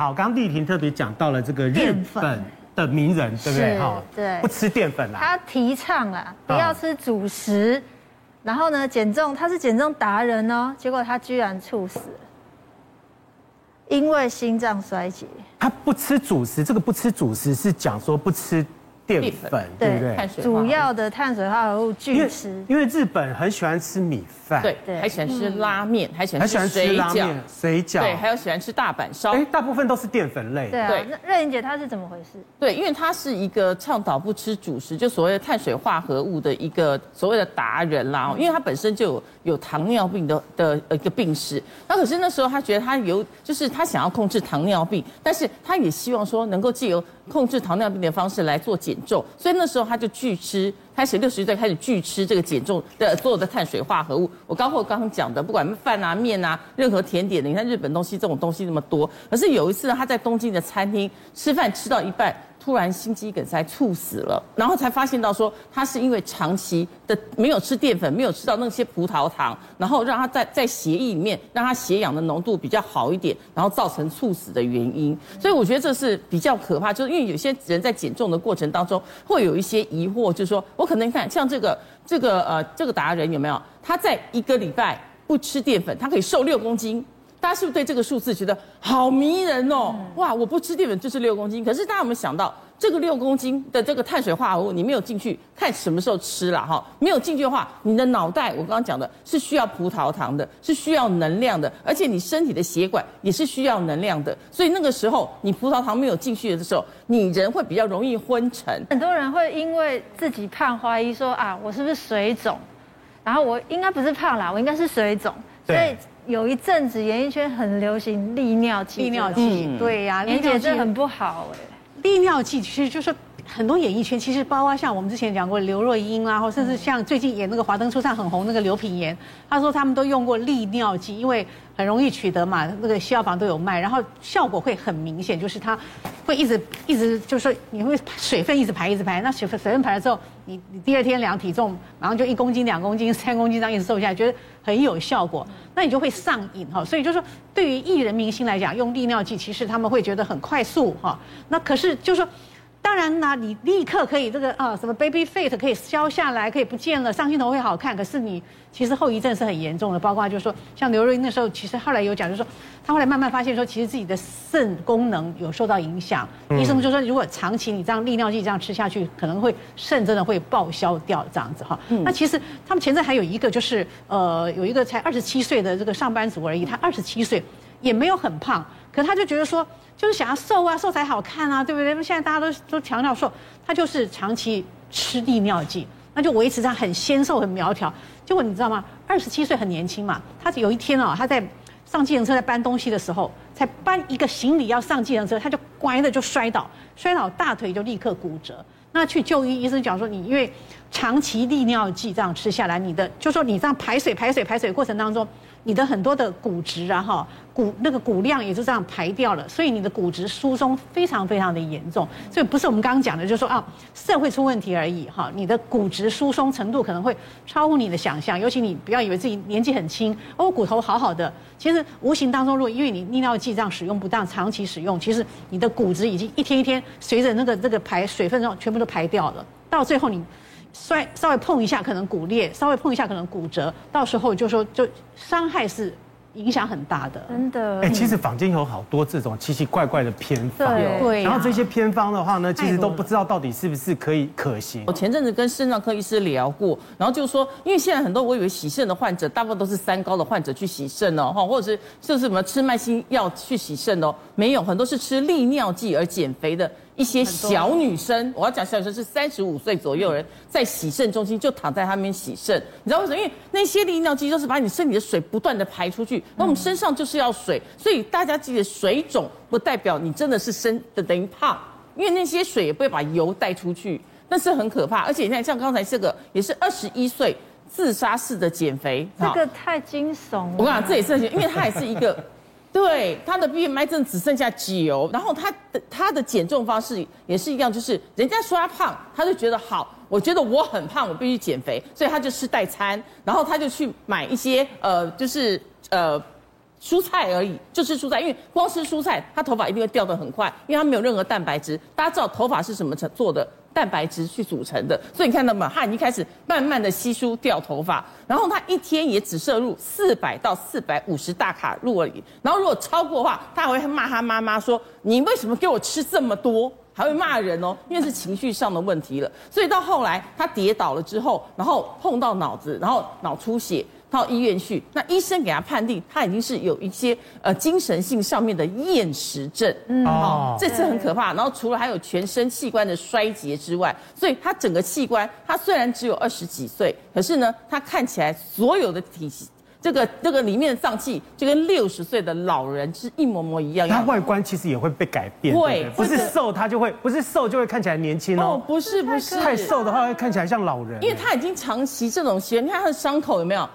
好，刚刚丽婷特别讲到了这个日本的名人，对不对？哈，对，不吃淀粉啦。他提倡啦，不要吃主食，然后呢，减重，他是减重达人哦，结果他居然猝死了，因为心脏衰竭。他不吃主食，这个不吃主食是讲说不吃。淀粉对不对？主要的碳水化合物巨吃，因为日本很喜欢吃米饭，对对，还喜欢吃拉面，还喜欢吃水饺，水饺，对，还有喜欢吃大阪烧，哎，大部分都是淀粉类。对啊，那瑞玲姐她是怎么回事？对，因为她是一个倡导不吃主食，就所谓的碳水化合物的一个所谓的达人啦。因为她本身就有有糖尿病的的一个病史，那可是那时候她觉得她有，就是她想要控制糖尿病，但是她也希望说能够借由控制糖尿病的方式来做减重，所以那时候他就拒吃，开始六十岁开始拒吃这个减重的所有的碳水化合物。我刚或刚刚讲的，不管饭啊、面啊，任何甜点的，你看日本东西这种东西那么多。可是有一次，他在东京的餐厅吃饭吃到一半。突然心肌梗塞猝死了，然后才发现到说他是因为长期的没有吃淀粉，没有吃到那些葡萄糖，然后让他在在血液里面让他血氧的浓度比较好一点，然后造成猝死的原因。所以我觉得这是比较可怕，就是因为有些人在减重的过程当中会有一些疑惑，就是说我可能看像这个这个呃这个达人有没有他在一个礼拜不吃淀粉，他可以瘦六公斤。大家是不是对这个数字觉得好迷人哦？哇，我不吃淀粉就是六公斤。可是大家有没有想到，这个六公斤的这个碳水化合物，你没有进去看什么时候吃了哈？没有进去的话，你的脑袋我刚刚讲的是需要葡萄糖的，是需要能量的，而且你身体的血管也是需要能量的。所以那个时候你葡萄糖没有进去的时候，你人会比较容易昏沉。很多人会因为自己胖怀疑说啊，我是不是水肿？然后我应该不是胖啦，我应该是水肿。所以。有一阵子演艺圈很流行利尿剂，利尿剂，对呀，连姐这很不好哎。利尿剂其实就是很多演艺圈，其实包括像我们之前讲过刘若英啊，或甚至像最近演那个《华灯初上》很红那个刘品言，他说他们都用过利尿剂，因为很容易取得嘛，那个西药房都有卖，然后效果会很明显，就是它会一直一直就是说你会水分一直排一直排，那水分水分排了之后，你你第二天量体重，马上就一公斤两公斤三公斤这样一直瘦下来，觉得很有效果，那你就会上瘾哈。所以就是说，对于艺人明星来讲，用利尿剂其实他们会觉得很快速哈。那可是就是说。当然呢，你立刻可以这个啊，什么 baby fat 可以消下来，可以不见了，上镜头会好看。可是你其实后遗症是很严重的，包括就是说，像刘若英那时候，其实后来有讲，就是说，她后来慢慢发现说，其实自己的肾功能有受到影响。嗯、医生就说，如果长期你这样利尿剂这样吃下去，可能会肾真的会报销掉这样子哈。嗯、那其实他们前阵还有一个就是呃，有一个才二十七岁的这个上班族而已，他二十七岁也没有很胖，可他就觉得说。就是想要瘦啊，瘦才好看啊，对不对？那现在大家都都强调瘦，他就是长期吃利尿剂，那就维持他很纤瘦、很苗条。结果你知道吗？二十七岁很年轻嘛，他有一天哦，他在上计程车在搬东西的时候，才搬一个行李要上计程车，他就乖的就摔倒，摔倒大腿就立刻骨折。那去就医，医生讲说你因为长期利尿剂这样吃下来，你的就说你这样排水、排水、排水过程当中。你的很多的骨质啊，哈，骨那个骨量也就这样排掉了，所以你的骨质疏松非常非常的严重，所以不是我们刚刚讲的，就是说啊，肾会出问题而已，哈，你的骨质疏松程度可能会超乎你的想象，尤其你不要以为自己年纪很轻，哦，骨头好好的，其实无形当中，如果因为你利尿剂这样使用不当，长期使用，其实你的骨质已经一天一天随着那个那个排水分中全部都排掉了，到最后你。摔稍微碰一下可能骨裂，稍微碰一下可能骨折，到时候就说就伤害是影响很大的。真的。哎，其实坊间有好多这种奇奇怪怪的偏方，对。然后这些偏方的话呢，其实都不知道到底是不是可以可行。我前阵子跟肾脏科医师聊过，然后就说，因为现在很多我以为洗肾的患者，大部分都是三高的患者去洗肾哦，哈，或者是就是什么吃慢性药去洗肾哦，没有，很多是吃利尿剂而减肥的。一些小女生，我要讲小女生是三十五岁左右人，在洗肾中心就躺在他们洗肾，你知道为什么？因为那些利尿剂就是把你身体的水不断的排出去，那我们身上就是要水，所以大家记得水肿不代表你真的是生的等于胖，因为那些水也不会把油带出去，那是很可怕。而且你看，像刚才这个也是二十一岁自杀式的减肥，这个太惊悚了。我跟你讲，这也是，因为他也是一个。对，他的 BMI 真的只剩下九，然后他的他的减重方式也是一样，就是人家说他胖，他就觉得好，我觉得我很胖，我必须减肥，所以他就吃代餐，然后他就去买一些呃，就是呃。蔬菜而已，就吃蔬菜，因为光吃蔬菜，他头发一定会掉得很快，因为他没有任何蛋白质。大家知道头发是什么成做的？蛋白质去组成的，所以你看到吗？他已经开始慢慢的稀疏掉头发，然后他一天也只摄入四百到四百五十大卡路里。然后如果超过的话，他还会骂他妈妈说：“你为什么给我吃这么多？”还会骂人哦，因为是情绪上的问题了。所以到后来他跌倒了之后，然后碰到脑子，然后脑出血。到医院去，那医生给他判定，他已经是有一些呃精神性上面的厌食症，嗯，哦，这次很可怕。然后除了还有全身器官的衰竭之外，所以他整个器官，他虽然只有二十几岁，可是呢，他看起来所有的体系，这个这个里面的脏器就跟六十岁的老人是一模模一样。他外观其实也会被改变，对，不是瘦他就会，不是瘦就会看起来年轻哦，哦，不是不是，太瘦的话会看起来像老人，因为他已经长期这种习惯，你看他的伤口有没有？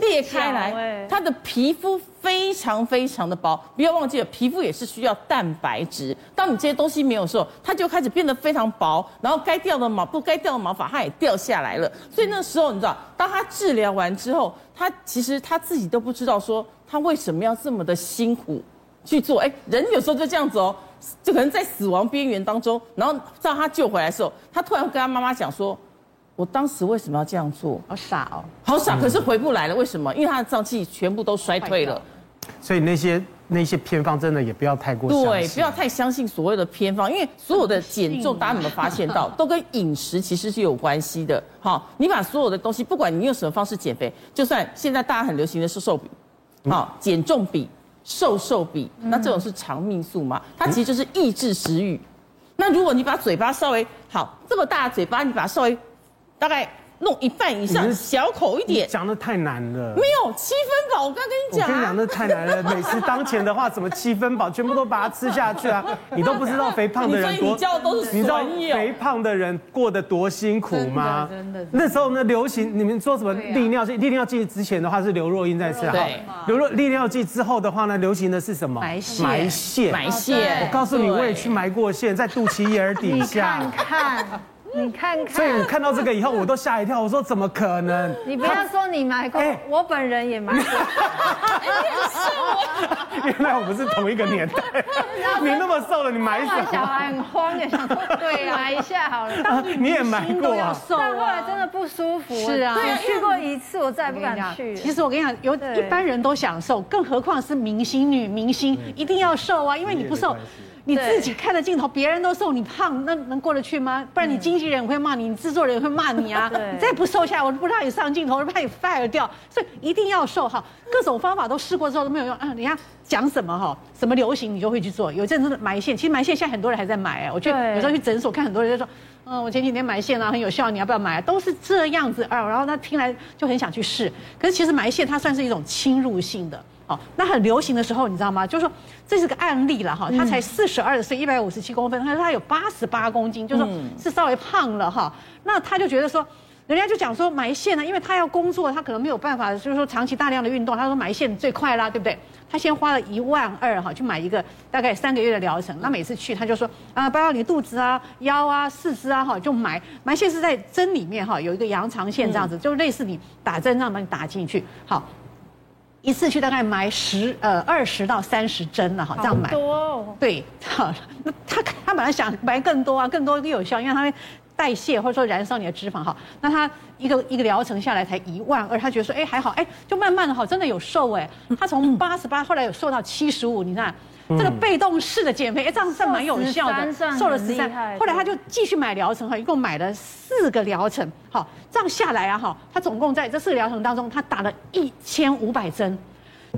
裂开来，他的皮肤非常非常的薄，不要忘记了，皮肤也是需要蛋白质。当你这些东西没有的时候，它就开始变得非常薄，然后该掉的毛不该掉的毛发它也掉下来了。所以那时候你知道，当他治疗完之后，他其实他自己都不知道说他为什么要这么的辛苦去做。哎，人有时候就这样子哦，就可能在死亡边缘当中，然后让他救回来的时候，他突然跟他妈妈讲说。我当时为什么要这样做？好傻哦，好傻！可是回不来了，为什么？因为他的脏器全部都衰退了。所以那些那些偏方真的也不要太过。对，不要太相信所谓的偏方，因为所有的减重，大家有没有发现到，都跟饮食其实是有关系的。好，你把所有的东西，不管你用什么方式减肥，就算现在大家很流行的是瘦比，好，减重比、瘦瘦比，那这种是肠泌素嘛？它其实就是抑制食欲。那如果你把嘴巴稍微好这么大的嘴巴，你把它稍微。大概弄一半以上，小口一点。讲的太难了。没有七分饱，我刚跟你讲。我跟你讲，那太难了。美食当前的话，怎么七分饱？全部都把它吃下去啊！你都不知道肥胖的人多，你知道肥胖的人过得多辛苦吗？真的。那时候呢，流行你们说什么利尿剂？利尿剂之前的话是刘若英在吃哈。刘若利尿剂之后的话呢，流行的是什么？埋线。埋线。埋线。我告诉你，我也去埋过线，在肚脐眼底下。你看看。你看看，所以我看到这个以后，我都吓一跳。我说怎么可能？你不要说你买过，欸、我本人也买过。原来我们是同一个年代。你那么瘦了，你买什么？小孩很慌的，想说对呀，买一下好了。你也买过啊？但后来真的不舒服。是啊，我去过一次，我再也不敢去。其实我跟你讲，有一般人都想瘦，更何况是明星女明星，一定要瘦啊，因为你不瘦。你自己看着镜头，别人都瘦，你胖，那能过得去吗？不然你经纪人会骂你，你制作人会骂你啊！你再不瘦下来，我不让你上镜头，我怕你 fire 掉。所以一定要瘦哈，各种方法都试过之后都没有用啊！人家讲什么哈，什么流行你就会去做。有阵子埋线，其实埋线现在很多人还在买哎，我觉得有时候去诊所看很多人就说，嗯，我前几天埋线啊，很有效，你要不要买？都是这样子啊，然后他听来就很想去试。可是其实埋线它算是一种侵入性的。哦，那很流行的时候，你知道吗？就是说这是个案例了哈，他才四十二岁，一百五十七公分，他说他有八十八公斤，就是说是稍微胖了哈。那他就觉得说，人家就讲说埋线呢，因为他要工作，他可能没有办法，就是说长期大量的运动。他说埋线最快啦，对不对？他先花了一万二哈，去买一个大概三个月的疗程。那每次去他就说啊，包括你肚子啊、腰啊、四肢啊哈，就埋埋线是在针里面哈，有一个羊肠线这样子，就类似你打针这样把你打进去，好。一次去大概埋十呃二十到三十针了哈，这样埋。多哦。对，好，那他他本来想埋更多啊，更多更有效，因为他会代谢或者说燃烧你的脂肪哈。那他一个一个疗程下来才一万二，他觉得说哎还好哎，就慢慢的哈，真的有瘦哎。他从八十八后来有瘦到七十五，你看这个被动式的减肥，哎这样算蛮有效的，瘦了十三。后来他就继续买疗程哈，一共买了四个疗程，好。这样下来啊，哈，他总共在这四个疗程当中，他打了一千五百针。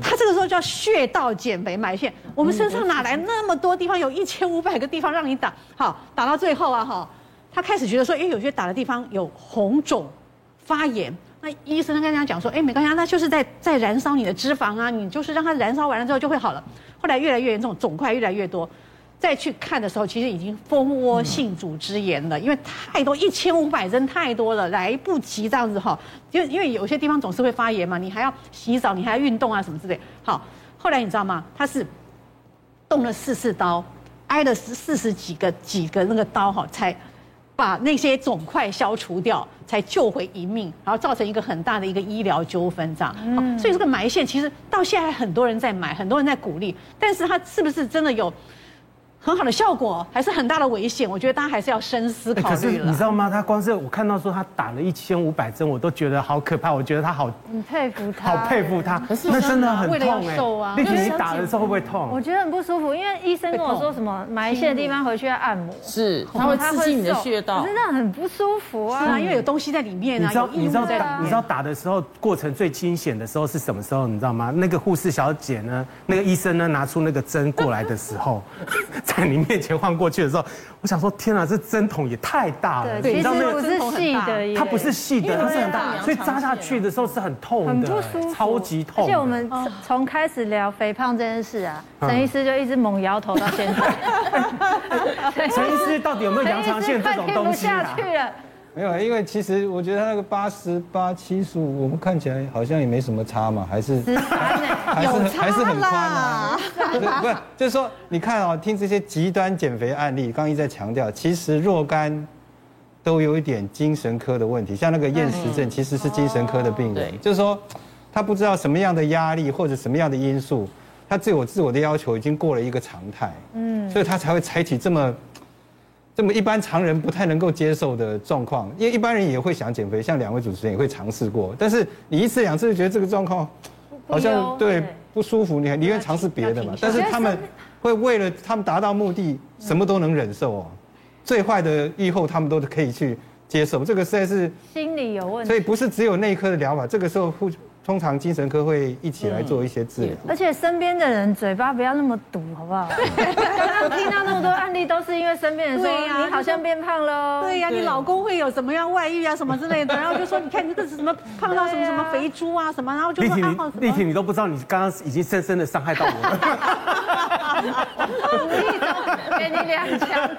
他这个时候叫穴道减肥埋线。我们身上哪来那么多地方？有一千五百个地方让你打，好，打到最后啊，哈，他开始觉得说，哎，有些打的地方有红肿、发炎。那医生跟他讲说，哎，没关系，那就是在在燃烧你的脂肪啊，你就是让它燃烧完了之后就会好了。后来越来越严重，肿块越来越多。再去看的时候，其实已经蜂窝性组织炎了，因为太多一千五百针太多了，来不及这样子哈。因为因为有些地方总是会发炎嘛，你还要洗澡，你还要运动啊什么之类。好，后来你知道吗？他是动了四次刀，挨了四四十几个几个那个刀哈，才把那些肿块消除掉，才救回一命，然后造成一个很大的一个医疗纠纷，这样。嗯，所以这个埋线其实到现在很多人在买，很多人在鼓励，但是它是不是真的有？很好的效果，还是很大的危险。我觉得大家还是要深思考虑了。可是你知道吗？他光是我看到说他打了一千五百针，我都觉得好可怕。我觉得他好，很佩服他，好佩服他。可是那真的很痛哎。立婷，你打的时候会不会痛？我觉得很不舒服，因为医生跟我说什么埋线的地方回去要按摩，是他会刺激你的穴道，真的很不舒服啊。是啊，因为有东西在里面啊。你知道你知道打你知道打的时候过程最惊险的时候是什么时候？你知道吗？那个护士小姐呢，那个医生呢，拿出那个针过来的时候，在你面前晃。过去的时候，我想说，天啊，这针筒也太大了。对，其实不是细的，它不是细的，它是很大，所以扎下去的时候是很痛的，很不舒服，超级痛。而且我们从开始聊肥胖这件事啊，陈医师就一直猛摇头到现在。陈医师到底有没有 羊肠线这种东西啊？没有，因为其实我觉得他那个八十八七十五，我们看起来好像也没什么差嘛，还是还是还是很宽啊。不是，就是说你看哦，听这些极端减肥案例，刚刚一直在强调，其实若干都有一点精神科的问题，像那个厌食症其实是精神科的病人，就是说他不知道什么样的压力或者什么样的因素，他自我自我的要求已经过了一个常态，嗯，所以他才会采取这么。这么一般常人不太能够接受的状况，因为一般人也会想减肥，像两位主持人也会尝试过，但是你一次两次就觉得这个状况好像对不舒服，你还宁愿尝试别的嘛。但是他们会为了他们达到目的，什么都能忍受哦，最坏的预后他们都可以去接受，这个实在是心理有问题，所以不是只有内科的疗法，这个时候会。通常精神科会一起来做一些治疗，而且身边的人嘴巴不要那么毒，好不好？刚刚听到那么多案例，都是因为身边人说你好像变胖了，对呀，你老公会有什么样外遇啊什么之类的，然后就说你看你这是什么胖到什么什么肥猪啊什么，然后就说啊好。立婷，你都不知道你刚刚已经深深的伤害到我了。无意中给你两枪。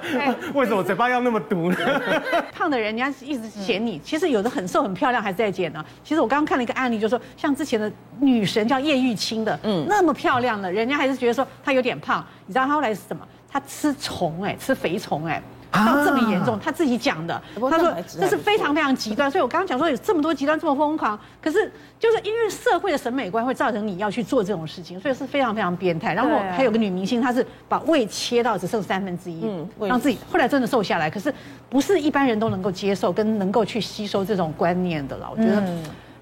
为什么嘴巴要那么毒呢？胖的人，人家一直嫌你，其实有的很瘦很漂亮还是在减呢。其实我刚刚看了一个案例，就是说。像之前的女神叫叶玉卿的，嗯，那么漂亮的，人家还是觉得说她有点胖。你知道她后来是什么？她吃虫，哎，吃肥虫，哎，到这么严重，他自己讲的。他说这是非常非常极端。所以我刚刚讲说有这么多极端，这么疯狂，可是就是因为社会的审美观会造成你要去做这种事情，所以是非常非常变态。然后还有个女明星，她是把胃切到只剩三分之一，嗯，让自己后来真的瘦下来。可是不是一般人都能够接受跟能够去吸收这种观念的了。我觉得。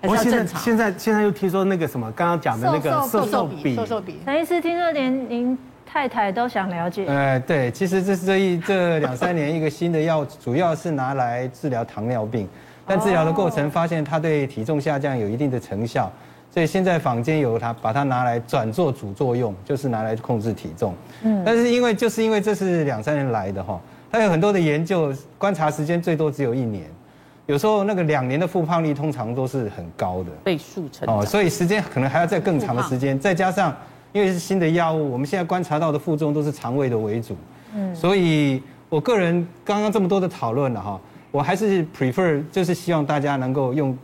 我现在现在现在又听说那个什么，刚刚讲的那个瘦瘦比，瘦瘦比。陈医师听说连您太太都想了解。呃，对，其实这是这一这两三年一个新的药，主要是拿来治疗糖尿病，但治疗的过程发现它对体重下降有一定的成效，所以现在坊间有它把它拿来转做主作用，就是拿来控制体重。嗯，但是因为就是因为这是两三年来的哈，它有很多的研究，观察时间最多只有一年。有时候那个两年的复胖率通常都是很高的倍数成，哦，所以时间可能还要再更长的时间，再加上因为是新的药物，我们现在观察到的副作用都是肠胃的为主，嗯，所以我个人刚刚这么多的讨论了哈，我还是 prefer 就是希望大家能够用。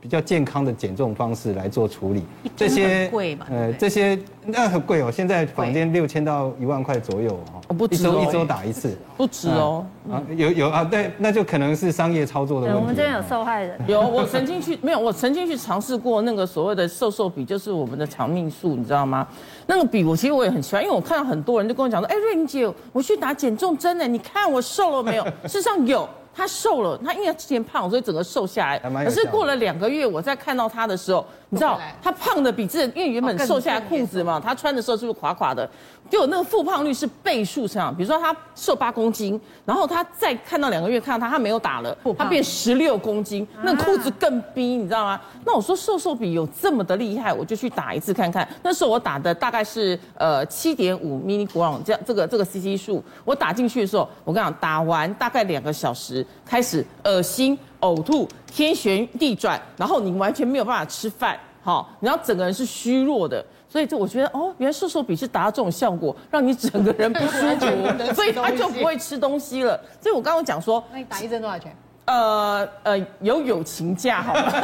比较健康的减重方式来做处理，这些贵嘛？呃，这些那很贵哦，现在房间六千到一万块左右哦，不止哦，一周一周打一次，不止哦。啊，有有啊，对，那就可能是商业操作的问题。我们这边有受害人，有，我曾经去没有，我曾经去尝试过那个所谓的瘦瘦笔，就是我们的长命素，你知道吗？那个笔我其实我也很喜欢，因为我看到很多人就跟我讲说，哎，瑞玲姐，我去打减重针呢，你看我瘦了没有？事实上有。他瘦了，他因为他之前胖，所以整个瘦下来。可是过了两个月，我再看到他的时候，你知道他胖的比这，因为原本瘦下来裤子嘛，他穿的时候是不是垮垮的？就有那个复胖率是倍数上，比如说他瘦八公斤，然后他再看到两个月看到他，他没有打了，他变十六公斤，那裤子更逼，你知道吗？那我说瘦瘦比有这么的厉害，我就去打一次看看。那时候我打的大概是呃七点五 milligram 这样这个这个 CC 数，我打进去的时候，我跟你讲，打完大概两个小时开始恶心、呕吐、天旋地转，然后你完全没有办法吃饭，好，然后整个人是虚弱的。所以就我觉得哦，原来瘦瘦笔是达到这种效果，让你整个人不舒服，所以他就不会吃东西了。所以我刚刚讲说，那你打一针多少钱？呃呃，有友情价好吗？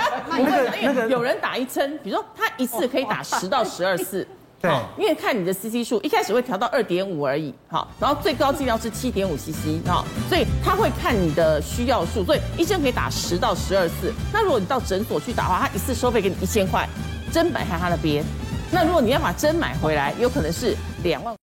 那个那个 有人打一针，比如说他一次可以打十到十二次，对，因为看你的 CC 数，一开始会调到二点五而已，好，然后最高剂量是七点五 CC，好，所以他会看你的需要数，所以医生可以打十到十二次。那如果你到诊所去打的话，他一次收费给你一千块，针摆在他那边。那如果你要把针买回来，有可能是两万。